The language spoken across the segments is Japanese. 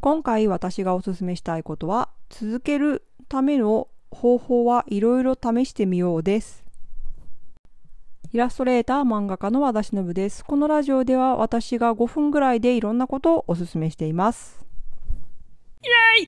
今回私がおすすめしたいことは続けるための方法はいろいろ試してみようです。イラストレーター漫画家の和田忍です。このラジオでは私が5分ぐらいでいろんなことをおすすめしています。イエイ！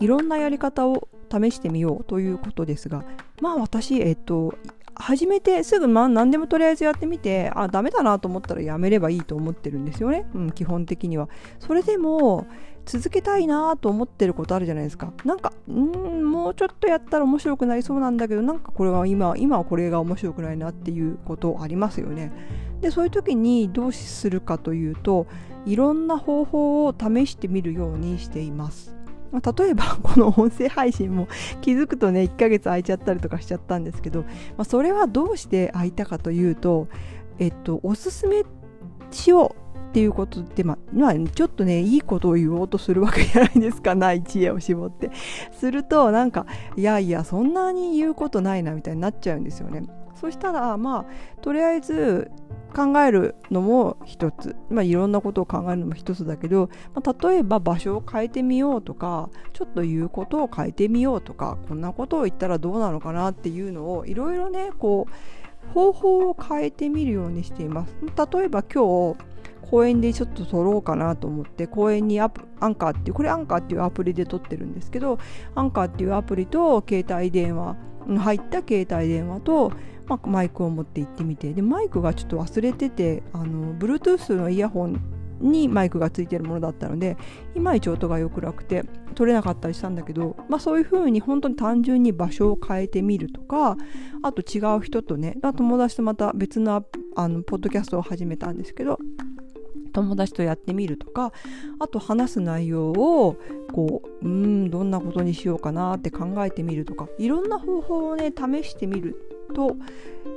いろんなやり方を試してみようということですがまあ私えっと始めてすぐ、ま、何でもとりあえずやってみてあダメだなと思ったらやめればいいと思ってるんですよね、うん、基本的には。それでも続けたいなと思ってることあるじゃないですか。なんかうんもうちょっとやったら面白くなりそうなんだけどなんかこれは今今はこれが面白くないなっていうことありますよね。でそういう時にどうするかというといろんな方法を試してみるようにしています、例えば この音声配信も気づくとね1ヶ月空いちゃったりとかしちゃったんですけど、まあ、それはどうして空いたかというと、えっと、おすすめしようっていうことで、まあ、ちょっとねいいことを言おうとするわけじゃないですか。ない知恵を絞って。するとなんかいやいやそんなに言うことないなみたいになっちゃうんですよね。そしたらまあとりあえず考えるのも一つ、まあ、いろんなことを考えるのも一つだけど、まあ、例えば場所を変えてみようとかちょっと言うことを変えてみようとかこんなことを言ったらどうなのかなっていうのをいろいろねこう方法を変えてみるようにしています。例えば今日公園でちょっと撮ろうかなと思って公園にアアンカーっていうこれアンカーっていうアプリで撮ってるんですけどアンカーっていうアプリと携帯電話入った携帯電話とまあ、マイクを持って行ってみて。でマイクがちょっと忘れててあの Bluetooth のイヤホンにマイクがついてるものだったのでいまいち音が良くなくて取れなかったりしたんだけど、まあ、そういう風に本当に単純に場所を変えてみるとかあと違う人とね友達とまた別のあのポッドキャストを始めたんですけど友達とやってみるとかあと話す内容をこううんどんなことにしようかなって考えてみるとかいろんな方法をね試してみると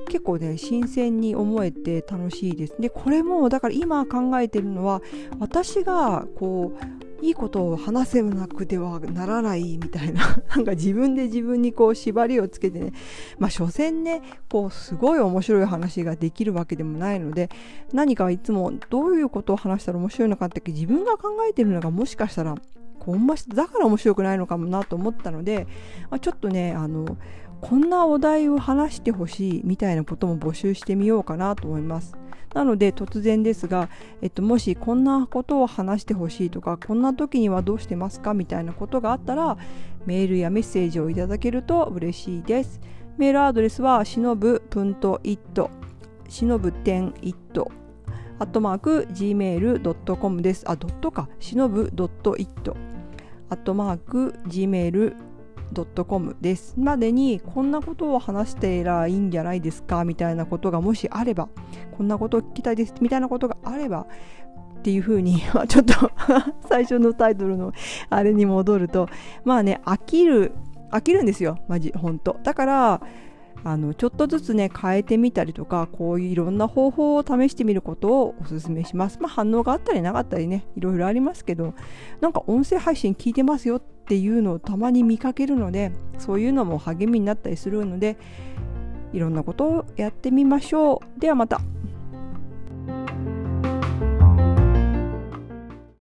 結構ね新鮮に思えて楽しいです。でこれもだから今考えてるのは私がこういいことを話せなくてはならないみたいな なんか自分で自分にこう縛りをつけてねまあ所詮ねこうすごい面白い話ができるわけでもないので何かいつもどういうことを話したら面白いのかって自分が考えてるのがもしかしたらこうだから面白くないのかもなと思ったので、まあ、ちょっとねあのこんなお題を話してほしいみたいなことも募集してみようかなと思います。なので突然ですが、えっと、もしこんなことを話してほしいとかこんな時にはどうしてますかみたいなことがあったらメールやメッセージをいただけると嬉しいです。メールアドレスはしのぶぷんと it しのぶ it アットマーク gmail.com です。あ、ドットか。しのぶ .it アットマーク gmail.com です。までにこんなことを話してらいいんじゃないですかみたいなことがもしあればこんなことを聞きたいです。みたいなことがあればっていうふうに ちょっと 最初のタイトルのあれに戻るとまあね飽きる飽きるんですよ。マジ本当だからあのちょっとずつね変えてみたりとかこういういろんな方法を試してみることをおすすめしますまあ反応があったりなかったりねいろいろありますけどなんか音声配信聞いてますよっていうのをたまに見かけるのでそういうのも励みになったりするのでいろんなことをやってみましょうではまた。